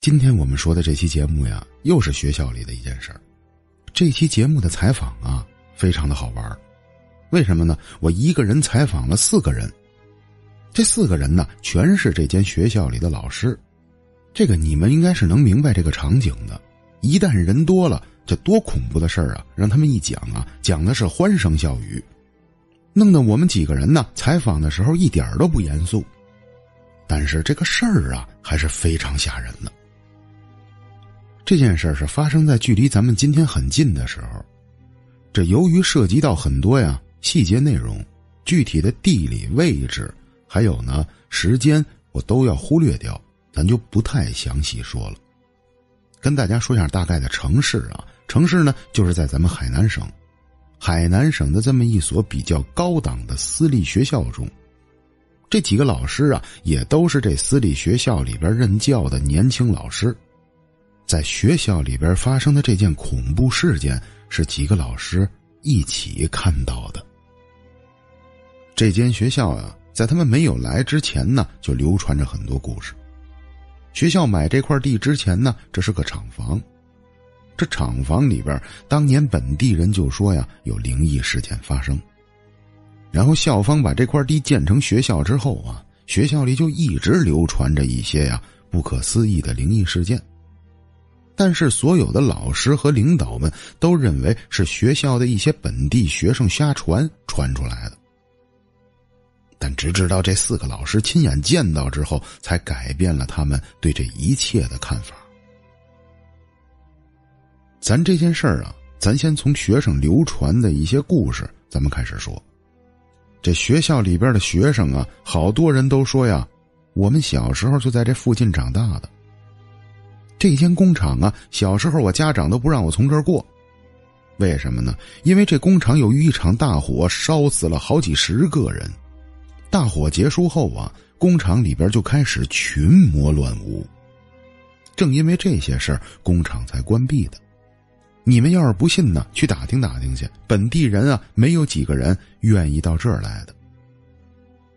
今天我们说的这期节目呀，又是学校里的一件事儿。这期节目的采访啊，非常的好玩为什么呢？我一个人采访了四个人，这四个人呢，全是这间学校里的老师。这个你们应该是能明白这个场景的。一旦人多了，这多恐怖的事儿啊！让他们一讲啊，讲的是欢声笑语，弄得我们几个人呢，采访的时候一点都不严肃。但是这个事儿啊，还是非常吓人的。这件事是发生在距离咱们今天很近的时候，这由于涉及到很多呀细节内容，具体的地理位置，还有呢时间，我都要忽略掉，咱就不太详细说了。跟大家说一下大概的城市啊，城市呢就是在咱们海南省，海南省的这么一所比较高档的私立学校中，这几个老师啊也都是这私立学校里边任教的年轻老师。在学校里边发生的这件恐怖事件，是几个老师一起看到的。这间学校啊，在他们没有来之前呢，就流传着很多故事。学校买这块地之前呢，这是个厂房，这厂房里边当年本地人就说呀，有灵异事件发生。然后校方把这块地建成学校之后啊，学校里就一直流传着一些呀不可思议的灵异事件。但是，所有的老师和领导们都认为是学校的一些本地学生瞎传传出来的。但直至到这四个老师亲眼见到之后，才改变了他们对这一切的看法。咱这件事儿啊，咱先从学生流传的一些故事，咱们开始说。这学校里边的学生啊，好多人都说呀，我们小时候就在这附近长大的。这间工厂啊，小时候我家长都不让我从这儿过，为什么呢？因为这工厂由于一场大火烧死了好几十个人。大火结束后啊，工厂里边就开始群魔乱舞。正因为这些事儿，工厂才关闭的。你们要是不信呢，去打听打听去。本地人啊，没有几个人愿意到这儿来的。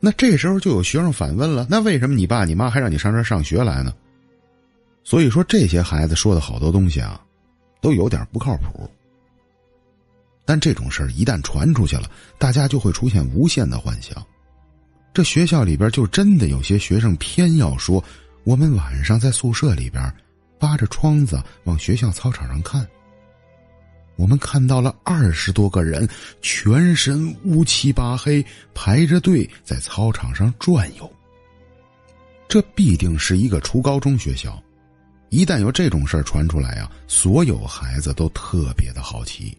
那这时候就有学生反问了：那为什么你爸你妈还让你上这上学来呢？所以说，这些孩子说的好多东西啊，都有点不靠谱。但这种事儿一旦传出去了，大家就会出现无限的幻想。这学校里边就真的有些学生偏要说，我们晚上在宿舍里边扒着窗子往学校操场上看，我们看到了二十多个人，全身乌漆八黑，排着队在操场上转悠。这必定是一个初高中学校。一旦有这种事儿传出来啊，所有孩子都特别的好奇。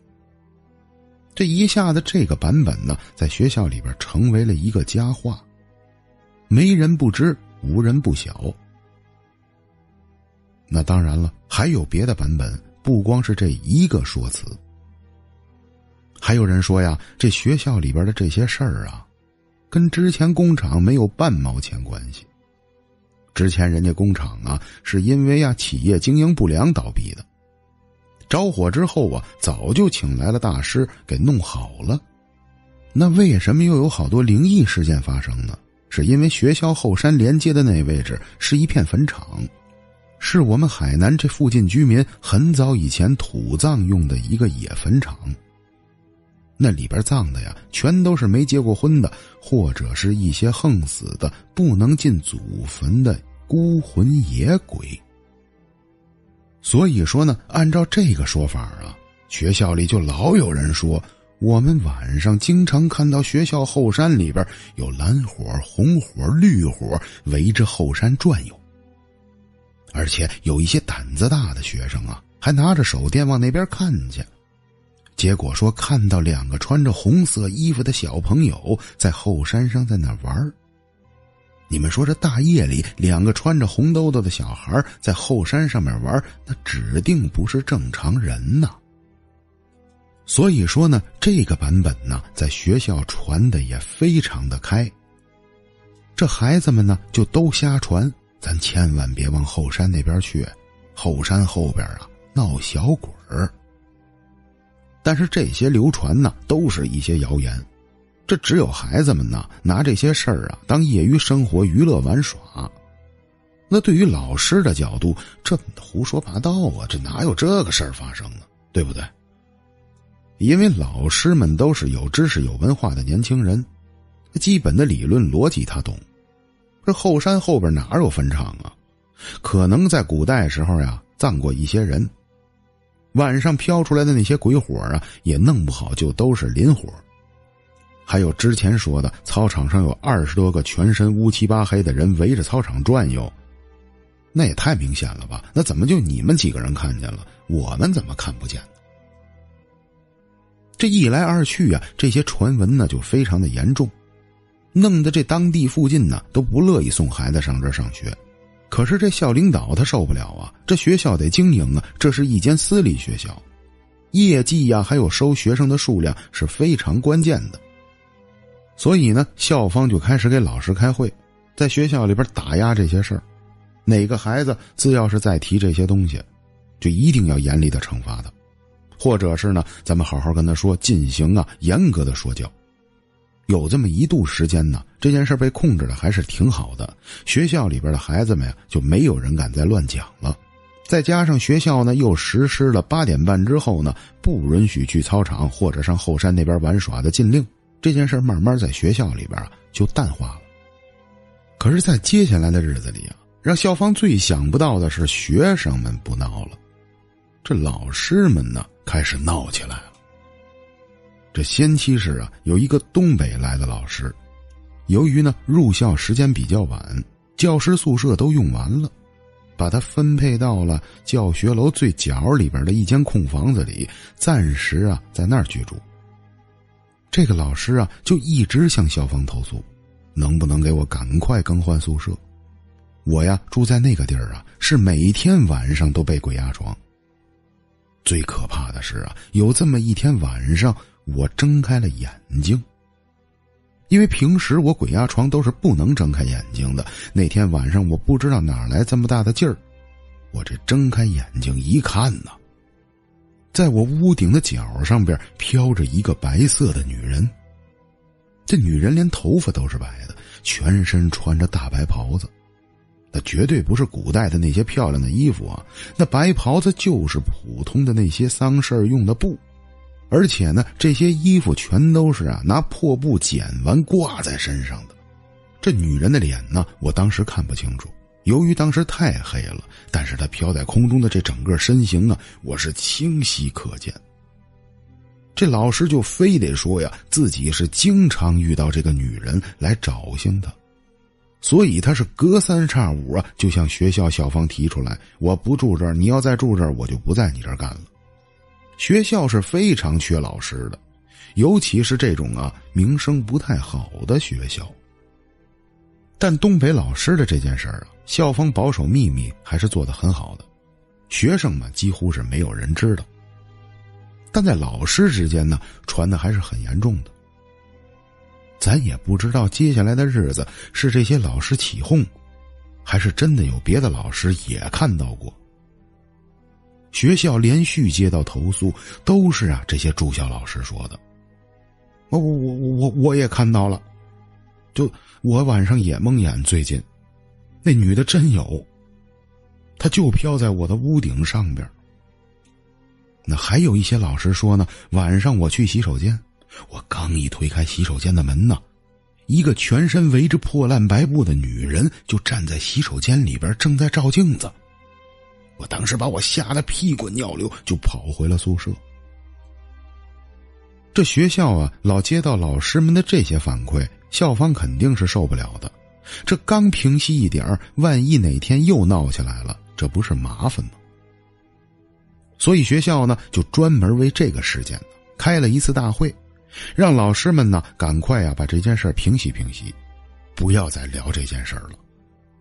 这一下子，这个版本呢，在学校里边成为了一个佳话，没人不知，无人不晓。那当然了，还有别的版本，不光是这一个说辞。还有人说呀，这学校里边的这些事儿啊，跟之前工厂没有半毛钱关系。之前人家工厂啊，是因为呀企业经营不良倒闭的。着火之后啊，早就请来了大师给弄好了。那为什么又有好多灵异事件发生呢？是因为学校后山连接的那位置是一片坟场，是我们海南这附近居民很早以前土葬用的一个野坟场。那里边葬的呀，全都是没结过婚的，或者是一些横死的、不能进祖坟的孤魂野鬼。所以说呢，按照这个说法啊，学校里就老有人说，我们晚上经常看到学校后山里边有蓝火、红火、绿火围着后山转悠，而且有一些胆子大的学生啊，还拿着手电往那边看去。结果说看到两个穿着红色衣服的小朋友在后山上在那玩你们说这大夜里两个穿着红兜兜的小孩在后山上面玩，那指定不是正常人呐。所以说呢，这个版本呢，在学校传的也非常的开。这孩子们呢，就都瞎传，咱千万别往后山那边去，后山后边啊闹小鬼儿。但是这些流传呢，都是一些谣言，这只有孩子们呢拿这些事儿啊当业余生活娱乐玩耍。那对于老师的角度，这胡说八道啊！这哪有这个事儿发生呢？对不对？因为老师们都是有知识、有文化的年轻人，基本的理论逻辑他懂。这后山后边哪有坟场啊？可能在古代时候呀，葬过一些人。晚上飘出来的那些鬼火啊，也弄不好就都是磷火。还有之前说的，操场上有二十多个全身乌漆八黑的人围着操场转悠。那也太明显了吧？那怎么就你们几个人看见了，我们怎么看不见？这一来二去啊，这些传闻呢就非常的严重，弄得这当地附近呢都不乐意送孩子上这上学。可是这校领导他受不了啊，这学校得经营啊，这是一间私立学校，业绩呀还有收学生的数量是非常关键的。所以呢，校方就开始给老师开会，在学校里边打压这些事儿。哪个孩子只要是再提这些东西，就一定要严厉的惩罚他，或者是呢，咱们好好跟他说，进行啊严格的说教。有这么一度时间呢，这件事被控制的还是挺好的，学校里边的孩子们呀就没有人敢再乱讲了。再加上学校呢又实施了八点半之后呢不允许去操场或者上后山那边玩耍的禁令，这件事慢慢在学校里边啊就淡化了。可是，在接下来的日子里啊。让校方最想不到的是，学生们不闹了，这老师们呢开始闹起来了。这先期是啊，有一个东北来的老师，由于呢入校时间比较晚，教师宿舍都用完了，把他分配到了教学楼最角里边的一间空房子里，暂时啊在那儿居住。这个老师啊就一直向校方投诉，能不能给我赶快更换宿舍？我呀，住在那个地儿啊，是每天晚上都被鬼压床。最可怕的是啊，有这么一天晚上，我睁开了眼睛。因为平时我鬼压床都是不能睁开眼睛的，那天晚上我不知道哪来这么大的劲儿，我这睁开眼睛一看呢，在我屋顶的角上边飘着一个白色的女人。这女人连头发都是白的，全身穿着大白袍子。那绝对不是古代的那些漂亮的衣服啊！那白袍子就是普通的那些丧事用的布，而且呢，这些衣服全都是啊拿破布剪完挂在身上的。这女人的脸呢，我当时看不清楚，由于当时太黑了。但是她飘在空中的这整个身形啊，我是清晰可见。这老师就非得说呀，自己是经常遇到这个女人来找寻他。所以他是隔三差五啊，就向学校校方提出来：“我不住这儿，你要再住这儿，我就不在你这儿干了。”学校是非常缺老师的，尤其是这种啊名声不太好的学校。但东北老师的这件事儿啊，校方保守秘密还是做得很好的，学生们几乎是没有人知道。但在老师之间呢，传的还是很严重的。咱也不知道接下来的日子是这些老师起哄，还是真的有别的老师也看到过。学校连续接到投诉，都是啊这些住校老师说的。我我我我我也看到了，就我晚上也蒙眼，最近那女的真有，她就飘在我的屋顶上边。那还有一些老师说呢，晚上我去洗手间。我刚一推开洗手间的门呢，一个全身围着破烂白布的女人就站在洗手间里边，正在照镜子。我当时把我吓得屁滚尿流，就跑回了宿舍。这学校啊，老接到老师们的这些反馈，校方肯定是受不了的。这刚平息一点万一哪天又闹起来了，这不是麻烦吗？所以学校呢，就专门为这个事件开了一次大会。让老师们呢赶快呀把这件事平息平息，不要再聊这件事了。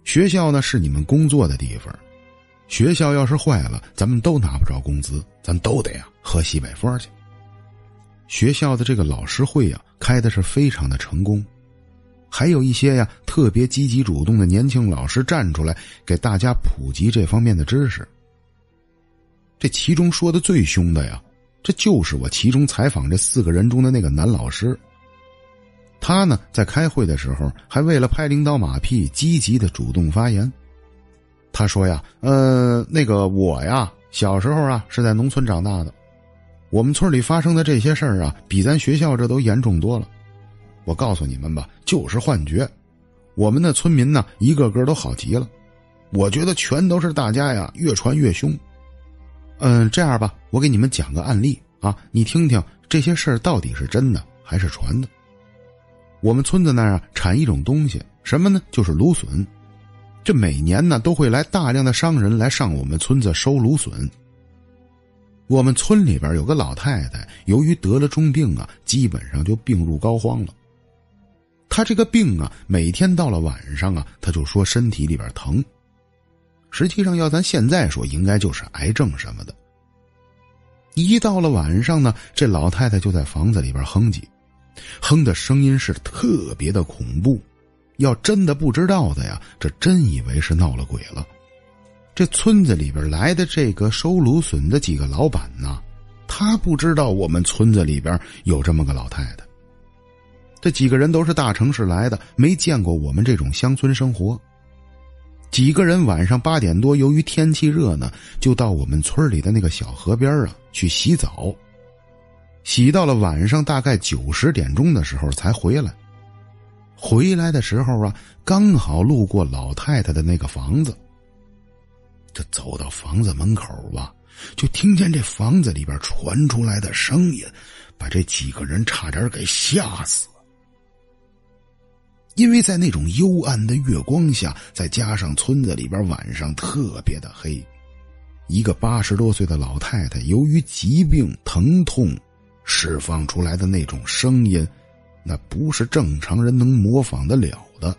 学校呢是你们工作的地方，学校要是坏了，咱们都拿不着工资，咱都得呀喝西北风去。学校的这个老师会呀开的是非常的成功，还有一些呀特别积极主动的年轻老师站出来给大家普及这方面的知识。这其中说的最凶的呀。这就是我其中采访这四个人中的那个男老师。他呢，在开会的时候还为了拍领导马屁，积极的主动发言。他说呀，呃，那个我呀，小时候啊是在农村长大的，我们村里发生的这些事儿啊，比咱学校这都严重多了。我告诉你们吧，就是幻觉。我们的村民呢，一个个都好极了。我觉得全都是大家呀，越传越凶。嗯，这样吧，我给你们讲个案例啊，你听听这些事儿到底是真的还是传的。我们村子那儿啊，产一种东西，什么呢？就是芦笋。这每年呢都会来大量的商人来上我们村子收芦笋。我们村里边有个老太太，由于得了重病啊，基本上就病入膏肓了。她这个病啊，每天到了晚上啊，她就说身体里边疼。实际上要咱现在说，应该就是癌症什么的。一到了晚上呢，这老太太就在房子里边哼唧，哼的声音是特别的恐怖。要真的不知道的呀，这真以为是闹了鬼了。这村子里边来的这个收芦笋的几个老板呢，他不知道我们村子里边有这么个老太太。这几个人都是大城市来的，没见过我们这种乡村生活。几个人晚上八点多，由于天气热呢，就到我们村里的那个小河边啊去洗澡。洗到了晚上大概九十点钟的时候才回来。回来的时候啊，刚好路过老太太的那个房子。这走到房子门口吧，就听见这房子里边传出来的声音，把这几个人差点给吓死。因为在那种幽暗的月光下，再加上村子里边晚上特别的黑，一个八十多岁的老太太由于疾病疼痛，释放出来的那种声音。那不是正常人能模仿得了的。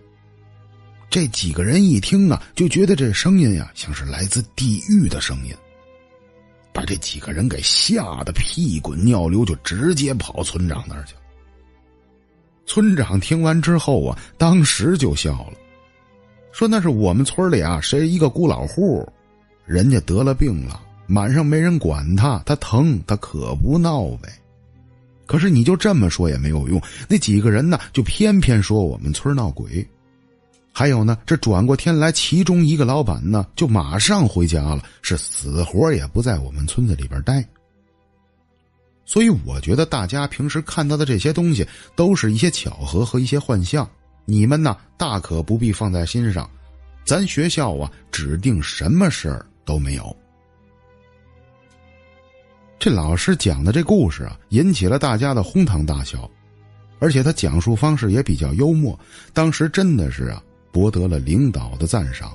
这几个人一听啊，就觉得这声音呀，像是来自地狱的声音，把这几个人给吓得屁滚尿流，就直接跑村长那儿去。村长听完之后啊，当时就笑了，说：“那是我们村里啊，谁一个孤老户，人家得了病了，晚上没人管他，他疼，他可不闹呗。”可是你就这么说也没有用，那几个人呢，就偏偏说我们村闹鬼。还有呢，这转过天来，其中一个老板呢，就马上回家了，是死活也不在我们村子里边待。所以我觉得大家平时看到的这些东西，都是一些巧合和一些幻象，你们呢大可不必放在心上。咱学校啊，指定什么事儿都没有。这老师讲的这故事啊，引起了大家的哄堂大笑，而且他讲述方式也比较幽默。当时真的是啊，博得了领导的赞赏。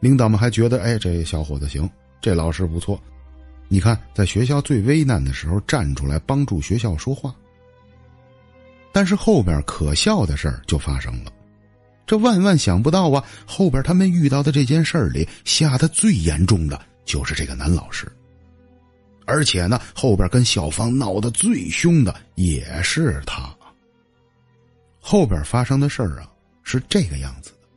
领导们还觉得，哎，这小伙子行，这老师不错。你看，在学校最危难的时候站出来帮助学校说话。但是后边可笑的事儿就发生了，这万万想不到啊！后边他们遇到的这件事儿里，吓得最严重的就是这个男老师。而且呢，后边跟校方闹得最凶的也是他。后边发生的事儿啊，是这个样子的：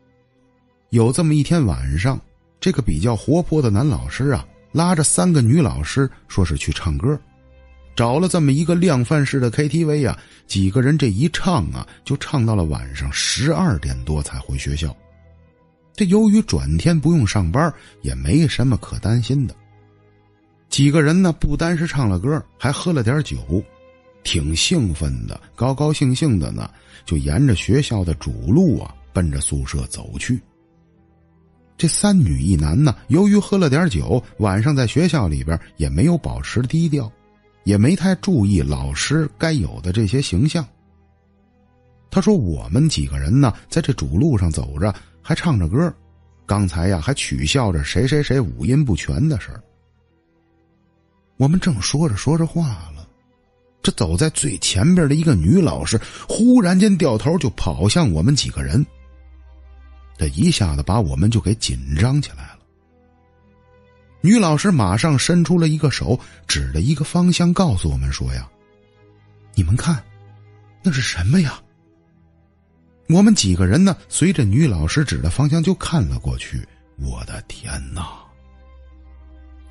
有这么一天晚上，这个比较活泼的男老师啊，拉着三个女老师，说是去唱歌，找了这么一个量贩式的 KTV 啊，几个人这一唱啊，就唱到了晚上十二点多才回学校。这由于转天不用上班，也没什么可担心的。几个人呢，不单是唱了歌，还喝了点酒，挺兴奋的，高高兴兴的呢，就沿着学校的主路啊，奔着宿舍走去。这三女一男呢，由于喝了点酒，晚上在学校里边也没有保持低调，也没太注意老师该有的这些形象。他说：“我们几个人呢，在这主路上走着，还唱着歌，刚才呀，还取笑着谁谁谁五音不全的事儿。”我们正说着说着话了，这走在最前边的一个女老师忽然间掉头就跑向我们几个人，这一下子把我们就给紧张起来了。女老师马上伸出了一个手，指着一个方向告诉我们说：“呀，你们看，那是什么呀？”我们几个人呢，随着女老师指的方向就看了过去。我的天哪！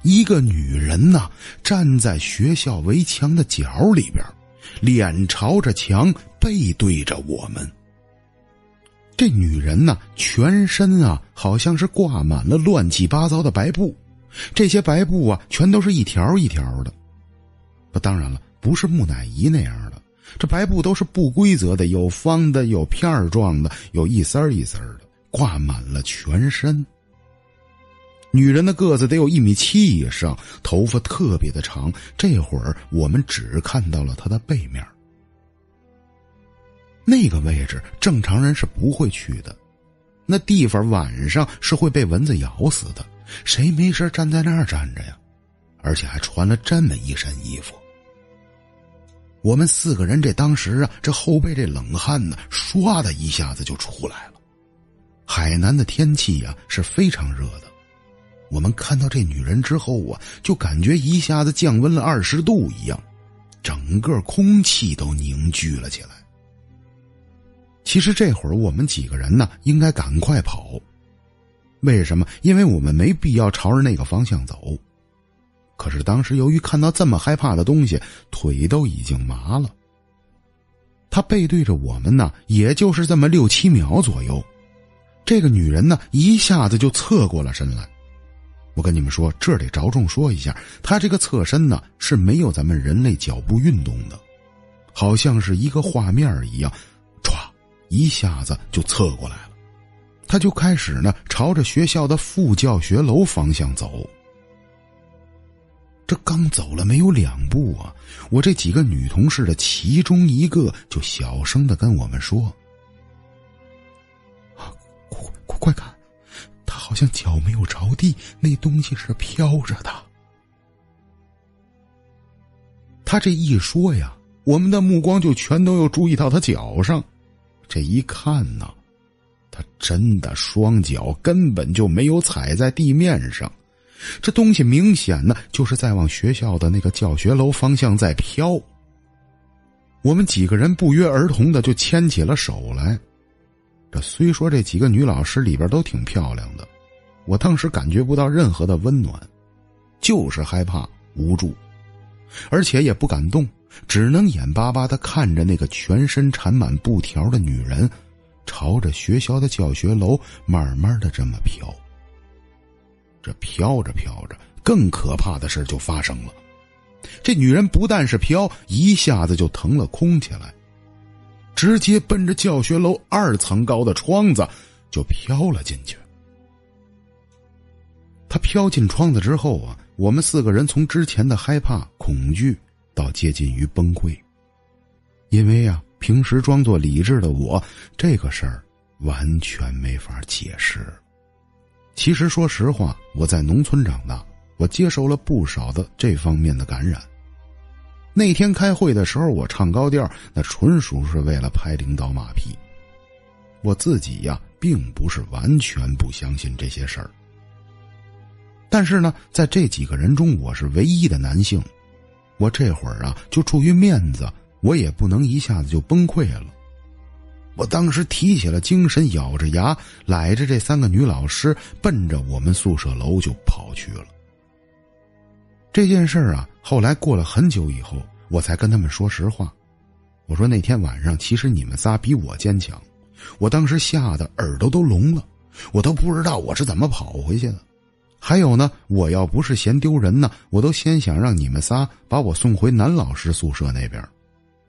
一个女人呐，站在学校围墙的角里边，脸朝着墙，背对着我们。这女人呢，全身啊，好像是挂满了乱七八糟的白布，这些白布啊，全都是一条一条的。不，当然了，不是木乃伊那样的，这白布都是不规则的，有方的，有片状的，有一丝一丝的，挂满了全身。女人的个子得有一米七以上，头发特别的长。这会儿我们只看到了她的背面。那个位置正常人是不会去的，那地方晚上是会被蚊子咬死的。谁没事站在那儿站着呀？而且还穿了这么一身衣服。我们四个人这当时啊，这后背这冷汗呢，唰的一下子就出来了。海南的天气呀是非常热的，我们看到这女人之后啊，就感觉一下子降温了二十度一样，整个空气都凝聚了起来。其实这会儿我们几个人呢，应该赶快跑。为什么？因为我们没必要朝着那个方向走。可是当时由于看到这么害怕的东西，腿都已经麻了。他背对着我们呢，也就是这么六七秒左右，这个女人呢一下子就侧过了身来。我跟你们说，这得着重说一下，他这个侧身呢是没有咱们人类脚步运动的，好像是一个画面一样。歘一下子就侧过来了，他就开始呢朝着学校的副教学楼方向走。这刚走了没有两步啊，我这几个女同事的其中一个就小声的跟我们说：“啊，快快快看，好像脚没有着地，那东西是飘着的。”他这一说呀，我们的目光就全都又注意到他脚上。这一看呢，他真的双脚根本就没有踩在地面上，这东西明显呢就是在往学校的那个教学楼方向在飘。我们几个人不约而同的就牵起了手来。这虽说这几个女老师里边都挺漂亮的，我当时感觉不到任何的温暖，就是害怕无助，而且也不敢动。只能眼巴巴的看着那个全身缠满布条的女人，朝着学校的教学楼慢慢的这么飘。这飘着飘着，更可怕的事就发生了。这女人不但是飘，一下子就腾了空起来，直接奔着教学楼二层高的窗子就飘了进去。她飘进窗子之后啊，我们四个人从之前的害怕、恐惧。到接近于崩溃，因为呀，平时装作理智的我，这个事儿完全没法解释。其实说实话，我在农村长大，我接受了不少的这方面的感染。那天开会的时候，我唱高调，那纯属是为了拍领导马屁。我自己呀，并不是完全不相信这些事儿，但是呢，在这几个人中，我是唯一的男性。我这会儿啊，就出于面子，我也不能一下子就崩溃了。我当时提起了精神，咬着牙，揽着这三个女老师，奔着我们宿舍楼就跑去了。这件事儿啊，后来过了很久以后，我才跟他们说实话。我说那天晚上，其实你们仨比我坚强。我当时吓得耳朵都聋了，我都不知道我是怎么跑回去的。还有呢，我要不是嫌丢人呢，我都先想让你们仨把我送回男老师宿舍那边，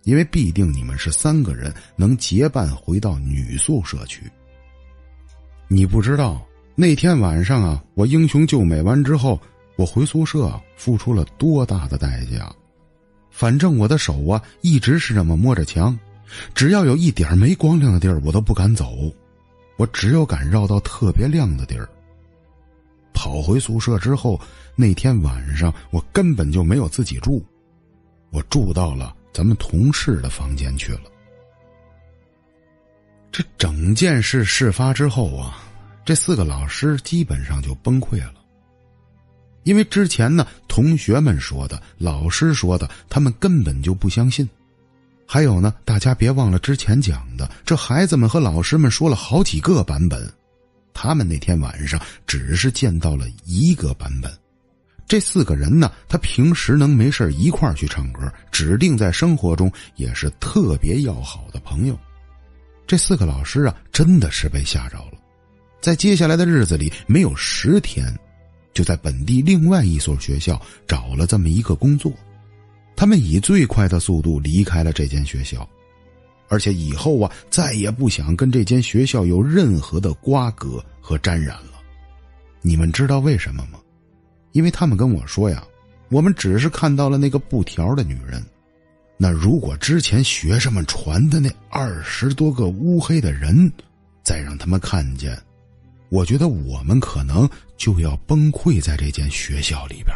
因为必定你们是三个人能结伴回到女宿舍去。你不知道那天晚上啊，我英雄救美完之后，我回宿舍付出了多大的代价。反正我的手啊，一直是这么摸着墙，只要有一点没光亮的地儿，我都不敢走，我只有敢绕到特别亮的地儿。跑回宿舍之后，那天晚上我根本就没有自己住，我住到了咱们同事的房间去了。这整件事事发之后啊，这四个老师基本上就崩溃了，因为之前呢，同学们说的、老师说的，他们根本就不相信。还有呢，大家别忘了之前讲的，这孩子们和老师们说了好几个版本。他们那天晚上只是见到了一个版本，这四个人呢，他平时能没事一块儿去唱歌，指定在生活中也是特别要好的朋友。这四个老师啊，真的是被吓着了。在接下来的日子里，没有十天，就在本地另外一所学校找了这么一个工作。他们以最快的速度离开了这间学校，而且以后啊，再也不想跟这间学校有任何的瓜葛和沾染了。你们知道为什么吗？因为他们跟我说呀，我们只是看到了那个布条的女人。那如果之前学生们传的那二十多个乌黑的人，再让他们看见。我觉得我们可能就要崩溃在这间学校里边。